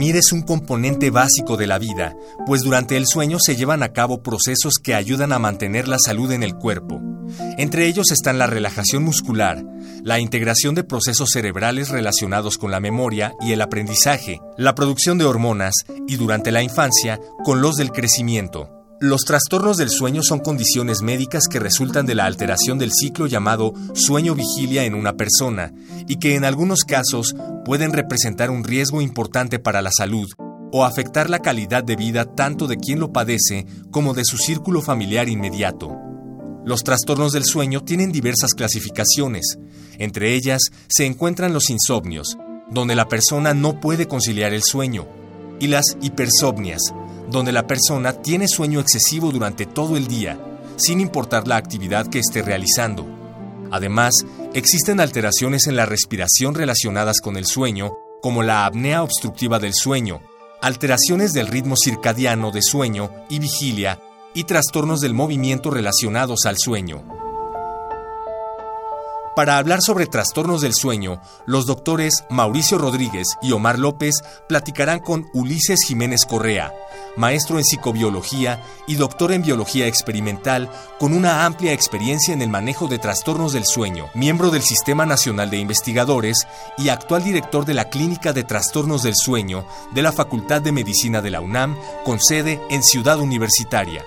Dormir es un componente básico de la vida, pues durante el sueño se llevan a cabo procesos que ayudan a mantener la salud en el cuerpo. Entre ellos están la relajación muscular, la integración de procesos cerebrales relacionados con la memoria y el aprendizaje, la producción de hormonas y durante la infancia con los del crecimiento. Los trastornos del sueño son condiciones médicas que resultan de la alteración del ciclo llamado sueño-vigilia en una persona y que en algunos casos pueden representar un riesgo importante para la salud o afectar la calidad de vida tanto de quien lo padece como de su círculo familiar inmediato. Los trastornos del sueño tienen diversas clasificaciones. Entre ellas se encuentran los insomnios, donde la persona no puede conciliar el sueño, y las hipersomnias, donde la persona tiene sueño excesivo durante todo el día, sin importar la actividad que esté realizando. Además, existen alteraciones en la respiración relacionadas con el sueño, como la apnea obstructiva del sueño, alteraciones del ritmo circadiano de sueño y vigilia, y trastornos del movimiento relacionados al sueño. Para hablar sobre trastornos del sueño, los doctores Mauricio Rodríguez y Omar López platicarán con Ulises Jiménez Correa, maestro en psicobiología y doctor en biología experimental con una amplia experiencia en el manejo de trastornos del sueño, miembro del Sistema Nacional de Investigadores y actual director de la Clínica de Trastornos del Sueño de la Facultad de Medicina de la UNAM, con sede en Ciudad Universitaria.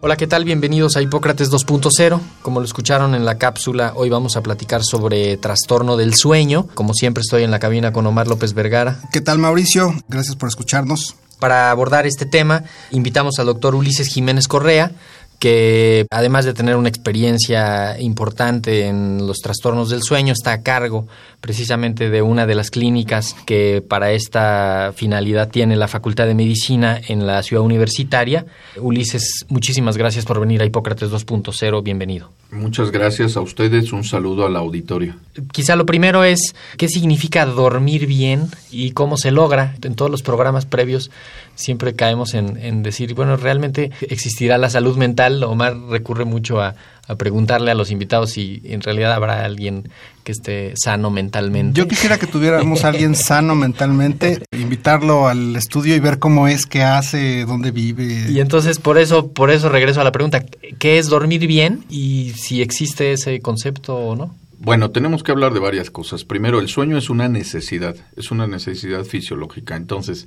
Hola, ¿qué tal? Bienvenidos a Hipócrates 2.0. Como lo escucharon en la cápsula, hoy vamos a platicar sobre trastorno del sueño. Como siempre estoy en la cabina con Omar López Vergara. ¿Qué tal Mauricio? Gracias por escucharnos. Para abordar este tema, invitamos al doctor Ulises Jiménez Correa, que además de tener una experiencia importante en los trastornos del sueño, está a cargo precisamente de una de las clínicas que para esta finalidad tiene la Facultad de Medicina en la ciudad universitaria. Ulises, muchísimas gracias por venir a Hipócrates 2.0, bienvenido. Muchas gracias a ustedes, un saludo al auditorio. Quizá lo primero es qué significa dormir bien y cómo se logra. En todos los programas previos siempre caemos en, en decir, bueno, realmente existirá la salud mental. Omar recurre mucho a, a preguntarle a los invitados si en realidad habrá alguien que esté sano mentalmente. Yo quisiera que tuviéramos a alguien sano mentalmente, invitarlo al estudio y ver cómo es, qué hace, dónde vive. Y entonces por eso, por eso regreso a la pregunta, ¿qué es dormir bien y si existe ese concepto o no? Bueno, tenemos que hablar de varias cosas. Primero, el sueño es una necesidad, es una necesidad fisiológica. Entonces,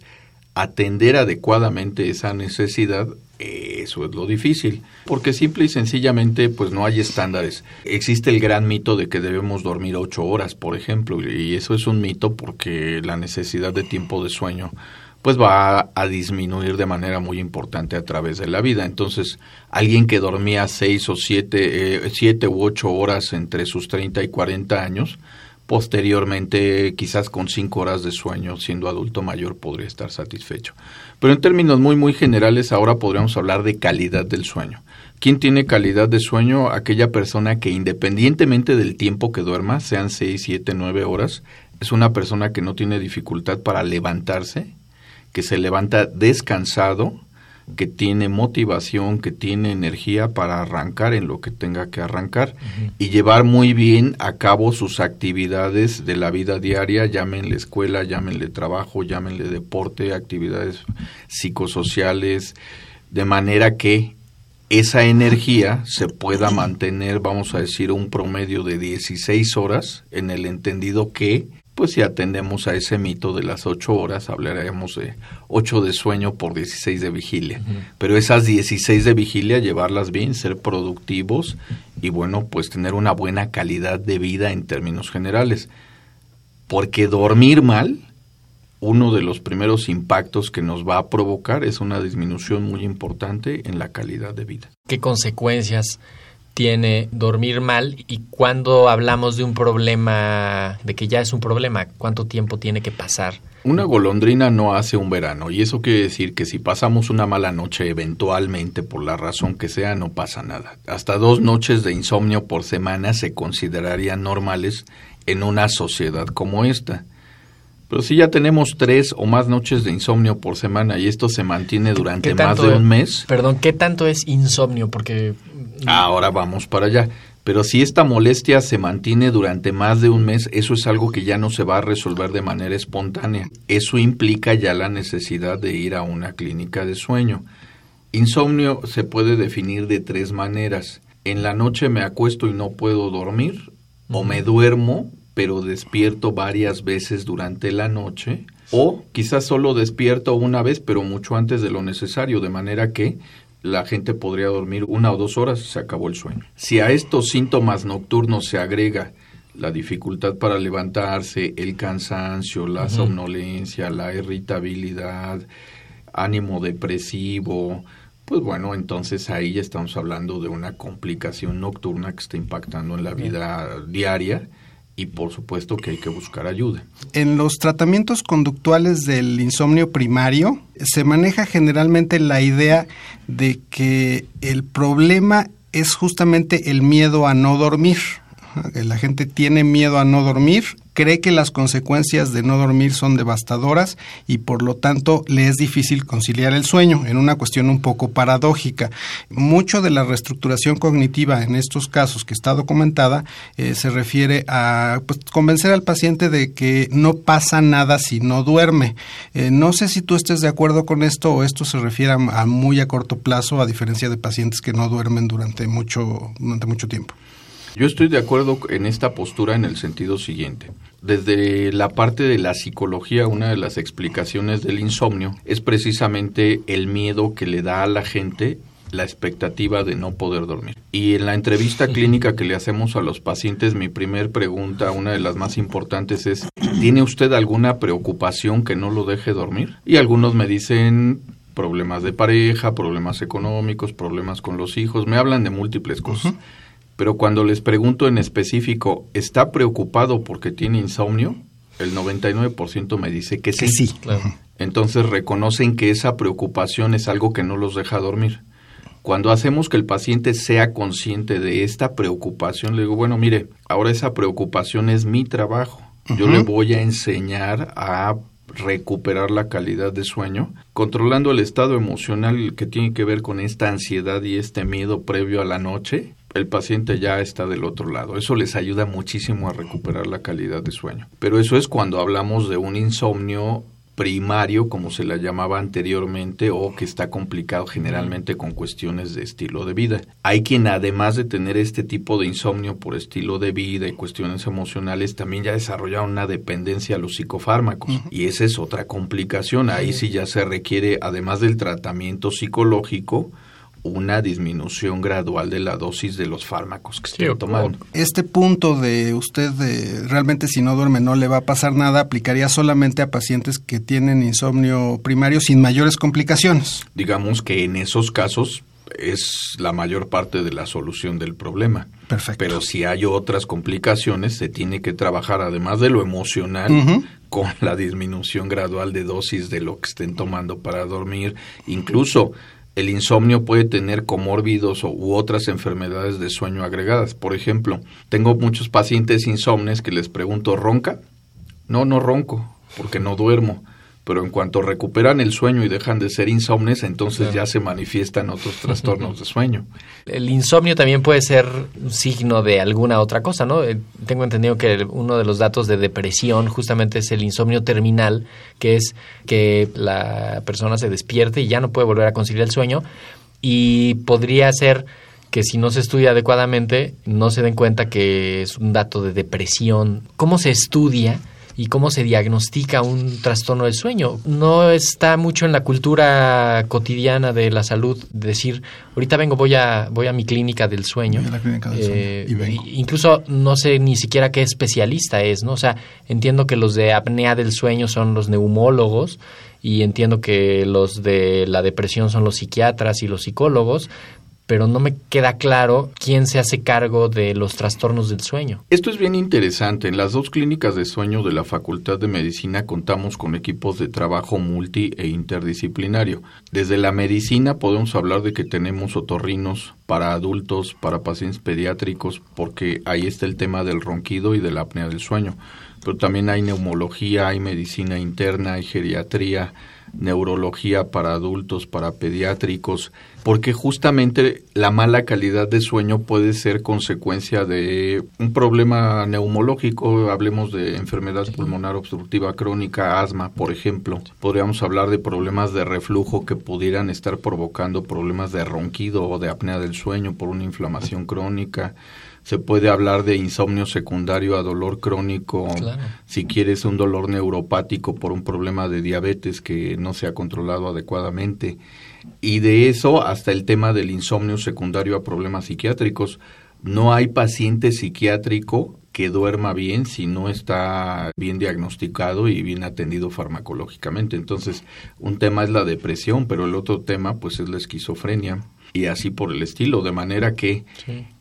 atender adecuadamente esa necesidad, eso es lo difícil, porque simple y sencillamente pues no hay estándares. Existe el gran mito de que debemos dormir ocho horas, por ejemplo, y eso es un mito porque la necesidad de tiempo de sueño pues va a, disminuir de manera muy importante a través de la vida. Entonces, alguien que dormía seis o siete, eh, siete u ocho horas entre sus 30 y 40 años, posteriormente quizás con cinco horas de sueño siendo adulto mayor podría estar satisfecho. Pero en términos muy muy generales ahora podríamos hablar de calidad del sueño. ¿Quién tiene calidad de sueño? Aquella persona que independientemente del tiempo que duerma, sean seis, siete, nueve horas, es una persona que no tiene dificultad para levantarse, que se levanta descansado, que tiene motivación, que tiene energía para arrancar en lo que tenga que arrancar y llevar muy bien a cabo sus actividades de la vida diaria, llámenle escuela, llámenle trabajo, llámenle deporte, actividades psicosociales, de manera que esa energía se pueda mantener, vamos a decir, un promedio de 16 horas, en el entendido que pues si atendemos a ese mito de las ocho horas, hablaremos de ocho de sueño por 16 de vigilia. Pero esas 16 de vigilia, llevarlas bien, ser productivos y bueno, pues tener una buena calidad de vida en términos generales. Porque dormir mal uno de los primeros impactos que nos va a provocar es una disminución muy importante en la calidad de vida. ¿Qué consecuencias tiene dormir mal y cuando hablamos de un problema, de que ya es un problema, cuánto tiempo tiene que pasar? Una golondrina no hace un verano y eso quiere decir que si pasamos una mala noche eventualmente por la razón que sea no pasa nada. Hasta dos noches de insomnio por semana se considerarían normales en una sociedad como esta. Pero si ya tenemos tres o más noches de insomnio por semana y esto se mantiene durante más de un mes. Perdón, ¿qué tanto es insomnio? Porque. Ahora vamos para allá. Pero si esta molestia se mantiene durante más de un mes, eso es algo que ya no se va a resolver de manera espontánea. Eso implica ya la necesidad de ir a una clínica de sueño. Insomnio se puede definir de tres maneras. En la noche me acuesto y no puedo dormir, o me duermo pero despierto varias veces durante la noche, o quizás solo despierto una vez, pero mucho antes de lo necesario, de manera que la gente podría dormir una o dos horas y se acabó el sueño. Si a estos síntomas nocturnos se agrega la dificultad para levantarse, el cansancio, la somnolencia, la irritabilidad, ánimo depresivo, pues bueno, entonces ahí ya estamos hablando de una complicación nocturna que está impactando en la vida diaria y por supuesto que hay que buscar ayuda. En los tratamientos conductuales del insomnio primario se maneja generalmente la idea de que el problema es justamente el miedo a no dormir. La gente tiene miedo a no dormir cree que las consecuencias de no dormir son devastadoras y por lo tanto le es difícil conciliar el sueño, en una cuestión un poco paradójica. Mucho de la reestructuración cognitiva en estos casos que está documentada eh, se refiere a pues, convencer al paciente de que no pasa nada si no duerme. Eh, no sé si tú estés de acuerdo con esto o esto se refiere a, a muy a corto plazo, a diferencia de pacientes que no duermen durante mucho, durante mucho tiempo. Yo estoy de acuerdo en esta postura en el sentido siguiente. Desde la parte de la psicología, una de las explicaciones del insomnio es precisamente el miedo que le da a la gente la expectativa de no poder dormir. Y en la entrevista clínica que le hacemos a los pacientes, mi primer pregunta, una de las más importantes es, ¿tiene usted alguna preocupación que no lo deje dormir? Y algunos me dicen problemas de pareja, problemas económicos, problemas con los hijos, me hablan de múltiples cosas pero cuando les pregunto en específico, ¿está preocupado porque tiene insomnio? El 99% me dice que sí. sí. Entonces reconocen que esa preocupación es algo que no los deja dormir. Cuando hacemos que el paciente sea consciente de esta preocupación, le digo, bueno, mire, ahora esa preocupación es mi trabajo. Yo le voy a enseñar a recuperar la calidad de sueño, controlando el estado emocional que tiene que ver con esta ansiedad y este miedo previo a la noche, el paciente ya está del otro lado. Eso les ayuda muchísimo a recuperar la calidad de sueño. Pero eso es cuando hablamos de un insomnio primario, como se la llamaba anteriormente, o que está complicado generalmente con cuestiones de estilo de vida. Hay quien además de tener este tipo de insomnio por estilo de vida y cuestiones emocionales, también ya desarrolla una dependencia a los psicofármacos. Y esa es otra complicación. Ahí sí ya se requiere, además del tratamiento psicológico, una disminución gradual de la dosis de los fármacos que estoy tomando. Este punto de usted de realmente si no duerme no le va a pasar nada aplicaría solamente a pacientes que tienen insomnio primario sin mayores complicaciones. Digamos que en esos casos es la mayor parte de la solución del problema. Perfecto. Pero si hay otras complicaciones, se tiene que trabajar además de lo emocional con la disminución gradual de dosis de lo que estén tomando para dormir, incluso el insomnio puede tener comórbidos u otras enfermedades de sueño agregadas. Por ejemplo, tengo muchos pacientes insomnes que les pregunto, ¿ronca? No, no ronco, porque no duermo. Pero en cuanto recuperan el sueño y dejan de ser insomnes, entonces ya se manifiestan otros trastornos de sueño. El insomnio también puede ser un signo de alguna otra cosa, ¿no? Eh, tengo entendido que uno de los datos de depresión justamente es el insomnio terminal, que es que la persona se despierte y ya no puede volver a conciliar el sueño. Y podría ser que si no se estudia adecuadamente no se den cuenta que es un dato de depresión. ¿Cómo se estudia y cómo se diagnostica un trastorno del sueño. No está mucho en la cultura cotidiana de la salud decir, ahorita vengo, voy a, voy a mi clínica del sueño. La clínica del sueño Eh, y vengo. Incluso no sé ni siquiera qué especialista es, ¿no? O sea, entiendo que los de apnea del sueño son los neumólogos y entiendo que los de la depresión son los psiquiatras y los psicólogos, pero no me queda claro quién se hace cargo de los trastornos del sueño. Esto es bien interesante. En las dos clínicas de sueño de la Facultad de Medicina contamos con equipos de trabajo multi e interdisciplinario. Desde la medicina podemos hablar de que tenemos otorrinos para adultos, para pacientes pediátricos, porque ahí está el tema del ronquido y de la apnea del sueño. Pero también hay neumología, hay medicina interna, hay geriatría, neurología para adultos, para pediátricos, porque justamente la mala calidad de sueño puede ser consecuencia de un problema neumológico, hablemos de enfermedad pulmonar obstructiva crónica, asma, por ejemplo. Podríamos hablar de problemas de reflujo que pudieran estar provocando problemas de ronquido o de apnea del sueño por una inflamación crónica. Se puede hablar de insomnio secundario a dolor crónico, Claro. si quieres un dolor neuropático por un problema de diabetes que no se ha controlado adecuadamente. Y de eso hasta el tema del insomnio secundario a problemas psiquiátricos. No hay paciente psiquiátrico que duerma bien si no está bien diagnosticado y bien atendido farmacológicamente. Entonces, un tema es la depresión, pero el otro tema pues es la esquizofrenia y así por el estilo, de manera que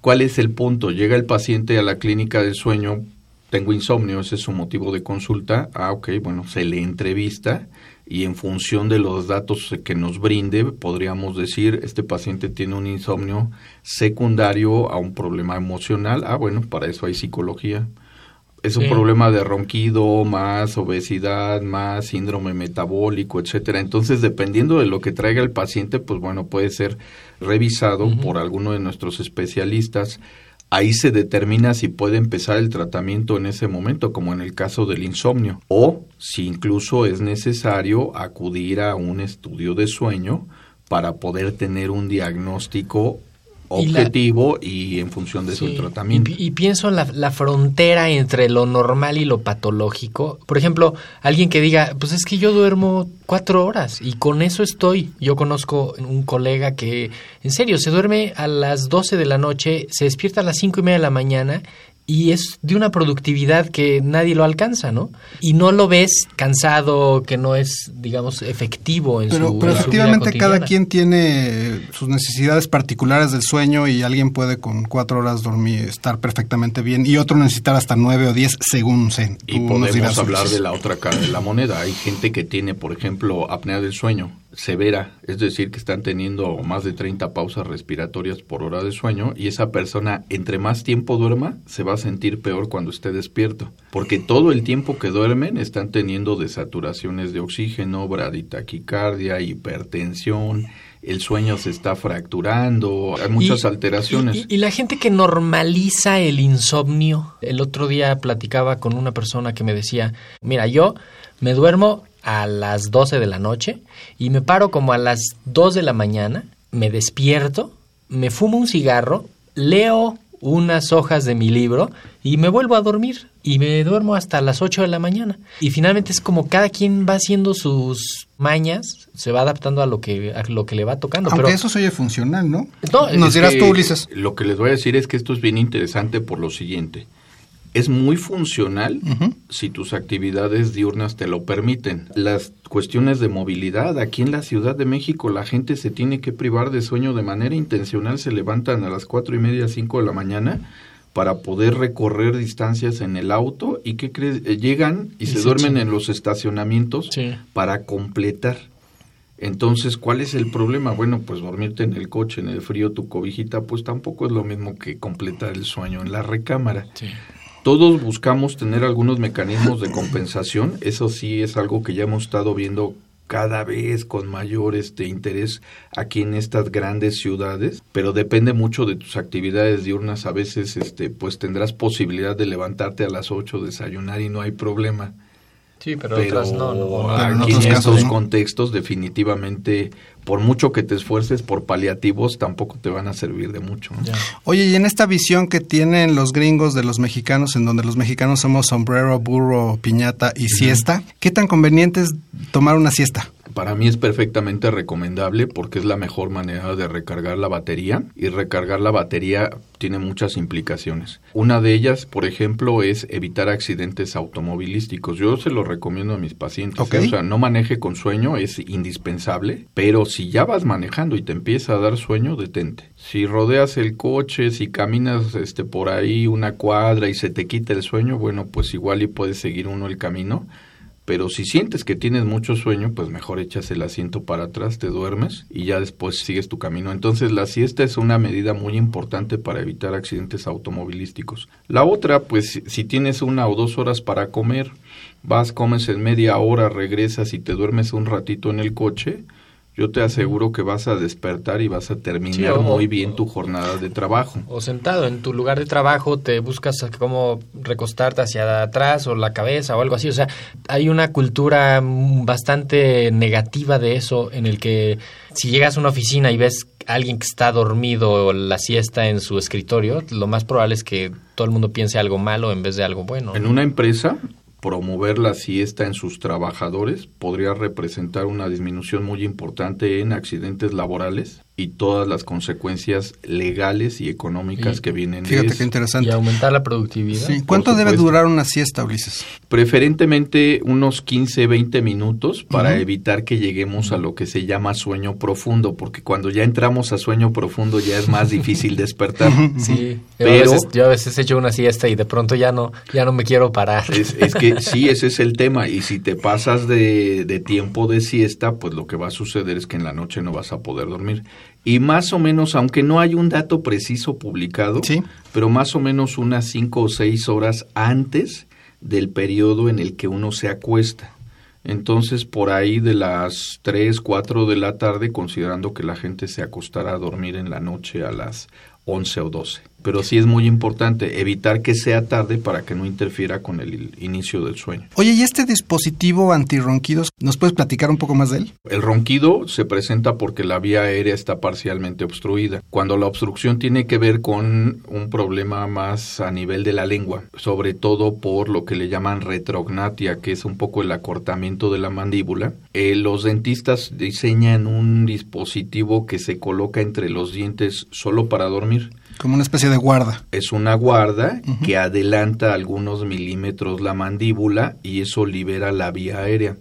¿cuál es el punto? Llega el paciente a la clínica del sueño, tengo insomnio, ese es su motivo de consulta. Ah, ok, bueno, se le entrevista y en función de los datos que nos brinde, podríamos decir, este paciente tiene un insomnio secundario a un problema emocional. Ah, bueno, para eso hay psicología. Es un Sí. problema de ronquido, más obesidad, más síndrome metabólico, etcétera. Entonces, dependiendo de lo que traiga el paciente, pues bueno, puede ser revisado por alguno de nuestros especialistas. Ahí se determina si puede empezar el tratamiento en ese momento, como en el caso del insomnio, o si incluso es necesario acudir a un estudio de sueño para poder tener un diagnóstico Y la- objetivo y, en función de Sí, su tratamiento. Y, y pienso en la, la frontera entre lo normal y lo patológico. Por ejemplo, alguien que diga, pues es que yo duermo cuatro horas y con eso estoy. Yo conozco un colega que, en serio, se duerme a las 12 de la noche, se despierta a las cinco y media de la mañana y es de una productividad que nadie lo alcanza, ¿no? Y no lo ves cansado, que no es, digamos, efectivo en Pero, su pero en su vida efectivamente cada quien tiene sus necesidades particulares del sueño y alguien puede con cuatro horas dormir, estar perfectamente bien y otro necesitar hasta nueve o diez según se. Y podemos hablar de la otra cara de la moneda. Hay gente que tiene, por ejemplo, apnea del sueño severa, es decir, que están teniendo más de 30 pausas respiratorias por hora de sueño y esa persona, entre más tiempo duerma, se va a sentir peor cuando esté despierto, porque todo el tiempo que duermen están teniendo desaturaciones de oxígeno, braditaquicardia, hipertensión, el sueño se está fracturando, hay muchas Y- alteraciones. Y, y la gente que normaliza el insomnio. El otro día platicaba con una persona que me decía, mira, yo me duermo a las 12 de la noche y me paro como a las 2 de la mañana, me despierto, me fumo un cigarro, leo unas hojas de mi libro y me vuelvo a dormir y me duermo hasta las 8 de la mañana. Y finalmente es como cada quien va haciendo sus mañas, se va adaptando a lo que a lo que le va tocando, Aunque pero eso se oye funcional, ¿no? No, Nos dirás que tú, Ulises. Lo que les voy a decir es que esto es bien interesante por lo siguiente. Es muy funcional si tus actividades diurnas te lo permiten. Las cuestiones de movilidad, aquí en la Ciudad de México la gente se tiene que privar de sueño de manera intencional, se levantan a las cuatro y media, cinco de la mañana para poder recorrer distancias en el auto y que? Eh, llegan y, Y se, se duermen en los estacionamientos Sí. para completar. Entonces, ¿cuál es el problema? Bueno, pues dormirte en el coche, en el frío, tu cobijita, pues tampoco es lo mismo que completar el sueño en la recámara. Todos buscamos tener algunos mecanismos de compensación, eso sí es algo que ya hemos estado viendo cada vez con mayor este interés aquí en estas grandes ciudades, pero depende mucho de tus actividades diurnas, a veces este pues tendrás posibilidad de levantarte a las 8, desayunar y no hay problema. Sí, pero, pero otras no, no, en en casos estos no. contextos definitivamente por mucho que te esfuerces por paliativos tampoco te van a servir de mucho. Oye, y en esta visión que tienen los gringos de los mexicanos, en donde los mexicanos somos sombrero, burro, piñata y siesta, ¿qué tan conveniente es tomar una siesta? Para mí es perfectamente recomendable porque es la mejor manera de recargar la batería y recargar la batería tiene muchas implicaciones. Una de ellas, por ejemplo, es evitar accidentes automovilísticos. Yo se lo recomiendo a mis pacientes. ¿eh? O sea, no maneje con sueño, es indispensable, pero si ya vas manejando y te empieza a dar sueño, detente. Si rodeas el coche, si caminas este por ahí una cuadra y se te quita el sueño, bueno, pues igual y puedes seguir uno el camino. Pero si sientes que tienes mucho sueño, pues mejor echas el asiento para atrás, te duermes y ya después sigues tu camino. Entonces la siesta es una medida muy importante para evitar accidentes automovilísticos. La otra, pues si- tienes una o dos horas para comer, vas, comes en media hora, regresas y te duermes un ratito en el coche, yo te aseguro que vas a despertar y vas a terminar Sí, o- muy bien tu jornada de trabajo. O sentado en tu lugar de trabajo, te buscas cómo recostarte hacia atrás o la cabeza o algo así. O sea, hay una cultura bastante negativa de eso en el que si llegas a una oficina y ves a alguien que está dormido la siesta en su escritorio, lo más probable es que todo el mundo piense algo malo en vez de algo bueno. En una empresa, promover la siesta en sus trabajadores podría representar una disminución muy importante en accidentes laborales y todas las consecuencias legales y económicas Y- que vienen de Fíjate eso. qué y interesante. aumentar la productividad. Sí. ¿Cuánto debe durar una siesta, Ulises? Preferentemente unos 15, 20 minutos para evitar que lleguemos a lo que se llama sueño profundo, porque cuando ya entramos a sueño profundo ya es más difícil despertar. Sí, yo, Pero- a veces, yo a veces echo una siesta y de pronto ya no, ya no me quiero parar. Es, es que sí, ese es el tema. Y si te pasas de, de tiempo de siesta, pues lo que va a suceder es que en la noche no vas a poder dormir. Y más o menos, aunque no hay un dato preciso publicado, Sí. pero más o menos unas cinco o seis horas antes del periodo en el que uno se acuesta. Entonces, por ahí de las 3, 4 de la tarde, considerando que la gente se acostará a dormir en la noche a las 11 o 12. Pero sí es muy importante evitar que sea tarde para que no interfiera con el inicio del sueño. Oye, ¿y este dispositivo antirronquidos, nos puedes platicar un poco más de él? El ronquido se presenta porque la vía aérea está parcialmente obstruida. Cuando la obstrucción tiene que ver con un problema más a nivel de la lengua, sobre todo por lo que le llaman retrognatia, que es un poco el acortamiento de la mandíbula, eh, los dentistas diseñan un dispositivo que se coloca entre los dientes solo para dormir. Como una especie de guarda. Es una guarda que adelanta algunos milímetros la mandíbula y eso libera la vía aérea.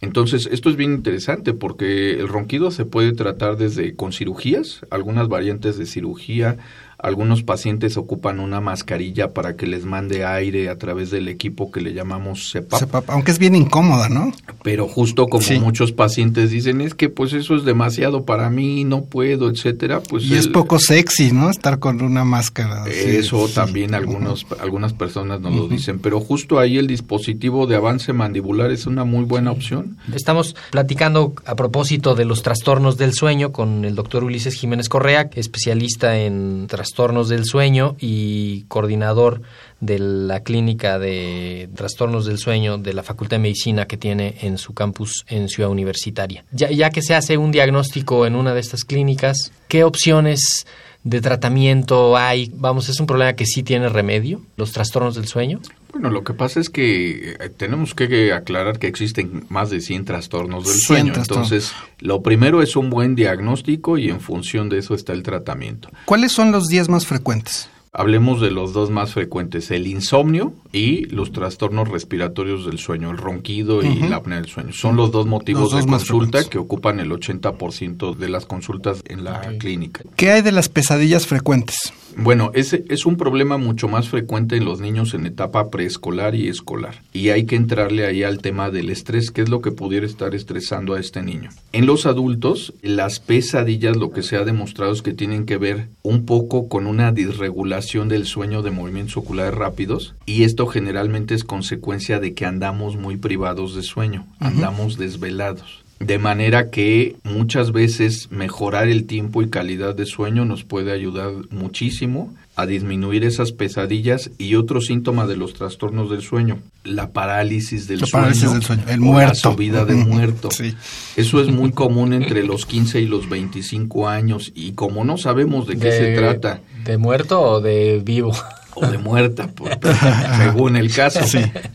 Entonces, esto es bien interesante porque el ronquido se puede tratar desde con cirugías, algunas variantes de cirugía, algunos pacientes ocupan una mascarilla para que les mande aire a través del equipo que le llamamos CEPAP. CPAP, aunque es bien incómoda, ¿no? Pero justo como Sí. muchos pacientes dicen, es que pues eso es demasiado para mí, no puedo, etcétera, pues y es poco sexy, ¿no? Estar con una máscara. eso Sí. también algunos, algunas personas nos lo dicen, pero justo ahí el dispositivo de avance mandibular es una muy buena opción. Estamos platicando a propósito de los trastornos del sueño con el doctor Ulises Jiménez Correa, especialista en trastornos del sueño y coordinador de la clínica de trastornos del sueño de la Facultad de Medicina que tiene en su campus en Ciudad Universitaria. Ya, ya que se hace un diagnóstico en una de estas clínicas, ¿qué opciones de tratamiento hay? Vamos, es un problema que sí tiene remedio, los trastornos del sueño. Bueno, lo que pasa es que eh, tenemos que aclarar que existen más de 100 trastornos del 100 sueño. trastornos. Entonces, lo primero es un buen diagnóstico y en función de eso está el tratamiento. ¿Cuáles son los días más frecuentes? Hablemos de los dos más frecuentes, el insomnio y los trastornos respiratorios del sueño, el ronquido y la apnea del sueño. Son los dos motivos Los dos de consulta que ocupan el 80% de las consultas en la clínica. ¿Qué hay de las pesadillas frecuentes? Bueno, ese es un problema mucho más frecuente en los niños en etapa preescolar y escolar. Y hay que entrarle ahí al tema del estrés, que es lo que pudiera estar estresando a este niño. En los adultos, las pesadillas lo que se ha demostrado es que tienen que ver un poco con una disregulación del sueño de movimientos oculares rápidos y esto generalmente es consecuencia de que andamos muy privados de sueño, andamos desvelados. De manera que muchas veces mejorar el tiempo y calidad de sueño nos puede ayudar muchísimo a disminuir esas pesadillas y otro síntoma de los trastornos del sueño, la parálisis del, La sueño, parálisis del sueño, el o muerto. la subida de muerto. sí. Eso es muy común entre los 15 y los 25 años y como no sabemos de qué se trata ¿De muerto o de vivo? o de muerta, por- según el caso.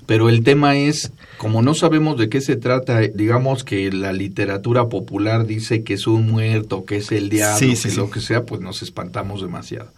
Pero el tema es, como no sabemos de qué se trata, digamos que la literatura popular dice que es un muerto, que es el diablo, Sí, que sí. lo que sea, pues nos espantamos demasiado.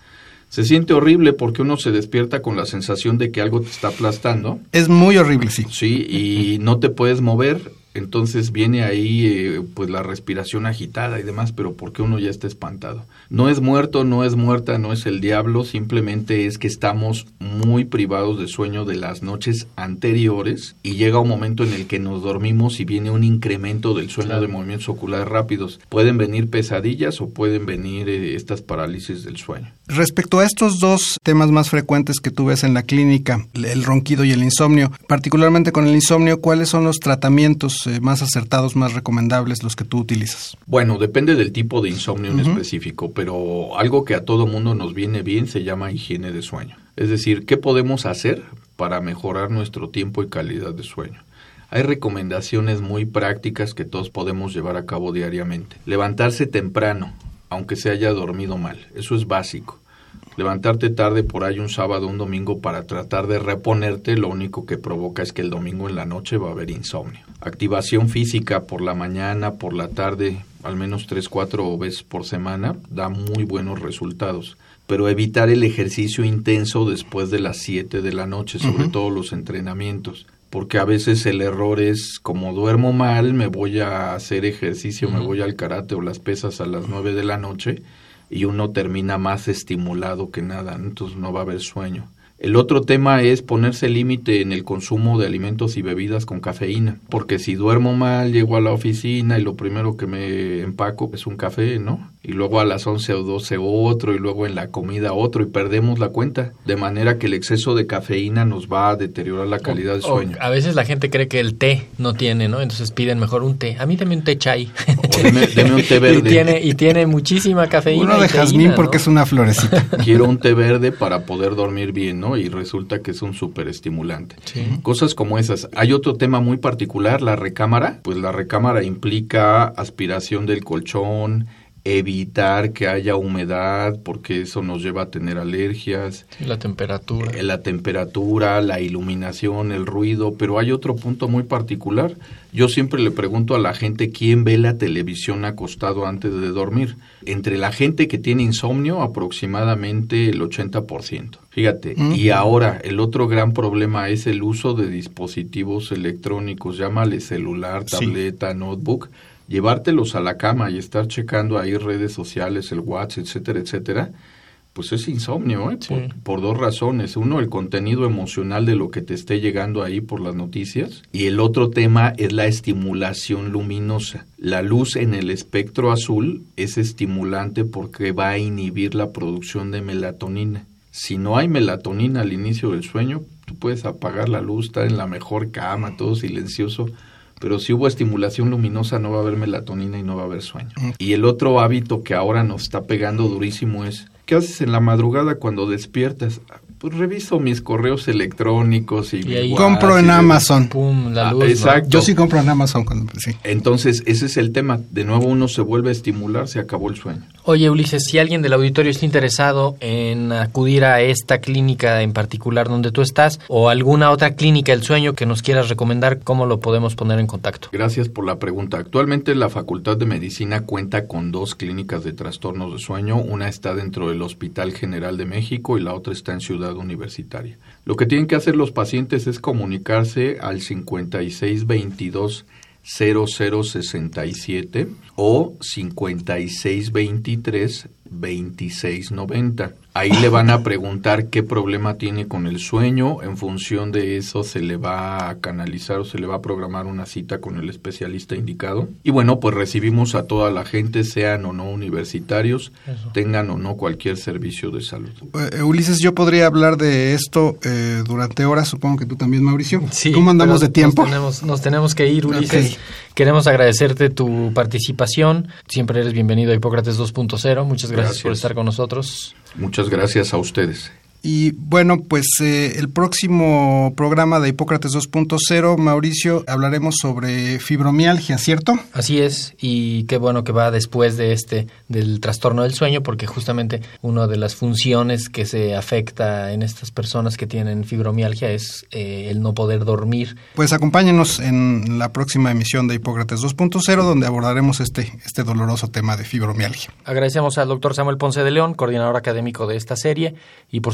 Se siente horrible porque uno se despierta con la sensación de que algo te está aplastando, Es muy horrible, sí. sí, y no te puedes mover, entonces viene ahí eh, pues la respiración agitada y demás, pero porque uno ya está espantado. No es muerto, no es muerta, no es el diablo, simplemente es que estamos muy privados de sueño de las noches anteriores y llega un momento en el que nos dormimos y viene un incremento del sueño de movimientos oculares rápidos. Pueden venir pesadillas o pueden venir eh, estas parálisis del sueño. Respecto a estos dos temas más frecuentes que tú ves en la clínica, el ronquido y el insomnio, particularmente con el insomnio, ¿cuáles son los tratamientos eh, más acertados, más recomendables, los que tú utilizas? Bueno, depende del tipo de insomnio en específico, pero algo que a todo mundo nos viene bien se llama higiene de sueño. Es decir, ¿qué podemos hacer para mejorar nuestro tiempo y calidad de sueño? Hay recomendaciones muy prácticas que todos podemos llevar a cabo diariamente. Levantarse temprano, aunque se haya dormido mal, eso es básico. Levantarte tarde por ahí un sábado, un domingo para tratar de reponerte, lo único que provoca es que el domingo en la noche va a haber insomnio. Activación física por la mañana, por la tarde, al menos 3, 4 veces por semana, da muy buenos resultados. Pero evitar el ejercicio intenso después de las 7 de la noche, sobre todo los entrenamientos. Porque a veces el error es, como duermo mal, me voy a hacer ejercicio, me voy al karate o las pesas a las 9 de la noche y uno termina más estimulado que nada, entonces no va a haber sueño. El otro tema es ponerse límite en el consumo de alimentos y bebidas con cafeína, porque si duermo mal, llego a la oficina y lo primero que me empaco es un café, ¿no? Y luego a las 11 o 12 otro, y luego en la comida otro, y perdemos la cuenta. De manera que el exceso de cafeína nos va a deteriorar la calidad del O- sueño. a veces la gente cree que el té no tiene, ¿no? Entonces piden mejor un té. A mí también un té chai. O deme- deme un té verde. y, tiene, y tiene muchísima cafeína. Uno de jazmín ¿no? porque es una florecita. quiero un té verde para poder dormir bien, ¿no? Y resulta que es un súper estimulante. Cosas como esas. Hay otro tema muy particular, la recámara. Pues la recámara implica aspiración del colchón, evitar que haya humedad, porque eso nos lleva a tener alergias, Sí, la temperatura. eh, la temperatura, la iluminación, el ruido, pero hay otro punto muy particular. Yo siempre le pregunto a la gente quién ve la televisión acostado antes de dormir. Entre la gente que tiene insomnio, aproximadamente el 80%. Fíjate, y ahora el otro gran problema es el uso de dispositivos electrónicos, llámale celular, Sí. tableta, notebook, llevártelos a la cama y estar checando ahí redes sociales, el WhatsApp, etcétera, etcétera, pues es insomnio, ¿eh? Por, por dos razones. Uno, el contenido emocional de lo que te esté llegando ahí por las noticias. Y el otro tema es la estimulación luminosa. La luz en el espectro azul es estimulante porque va a inhibir la producción de melatonina. Si no hay melatonina al inicio del sueño, tú puedes apagar la luz, estar en la mejor cama, todo silencioso. Pero si hubo estimulación luminosa no va a haber melatonina y no va a haber sueño. Y el otro hábito que ahora nos está pegando durísimo es, ¿qué haces en la madrugada cuando despiertas? Pues reviso mis correos electrónicos y, ahí- Compro en y de- Amazon. Pum, la Ah, luz. ¿no? exacto. Yo sí compro en Amazon cuando sí. Entonces, ese es el tema. De nuevo uno se vuelve a estimular, se acabó el sueño. Oye, Ulises, si alguien del auditorio está interesado en acudir a esta clínica en particular donde tú estás o alguna otra clínica del sueño que nos quieras recomendar, ¿cómo lo podemos poner en contacto? Gracias por la pregunta. Actualmente la Facultad de Medicina cuenta con dos clínicas de trastornos de sueño. Una está dentro del Hospital General de México y la otra está en Ciudad Universitaria. Lo que tienen que hacer los pacientes es comunicarse al 5622 0067 o 5623 2690. Ahí le van a preguntar qué problema tiene con el sueño. En función de eso se le va a canalizar o se le va a programar una cita con el especialista indicado. Y bueno, pues recibimos a toda la gente, sean o no universitarios, tengan o no cualquier servicio de salud. Eh, Ulises, yo podría hablar de esto eh, durante horas, supongo que tú también, Mauricio. Sí, ¿Cómo andamos de tiempo? Nos tenemos, nos tenemos que ir, Ulises. Queremos agradecerte tu participación. Siempre eres bienvenido a Hipócrates 2.0. Muchas gracias, por Gracias. estar con nosotros. Muchas gracias a ustedes. Y bueno, pues eh, el próximo programa de Hipócrates 2.0, Mauricio, hablaremos sobre fibromialgia, ¿cierto? Así es, y qué bueno que va después de este, del trastorno del sueño, porque justamente una de las funciones que se afecta en estas personas que tienen fibromialgia es eh, el no poder dormir. Pues acompáñenos en la próxima emisión de Hipócrates 2.0, donde abordaremos este, este doloroso tema de fibromialgia. Agradecemos al doctor Samuel Ponce de León, coordinador académico de esta serie, y por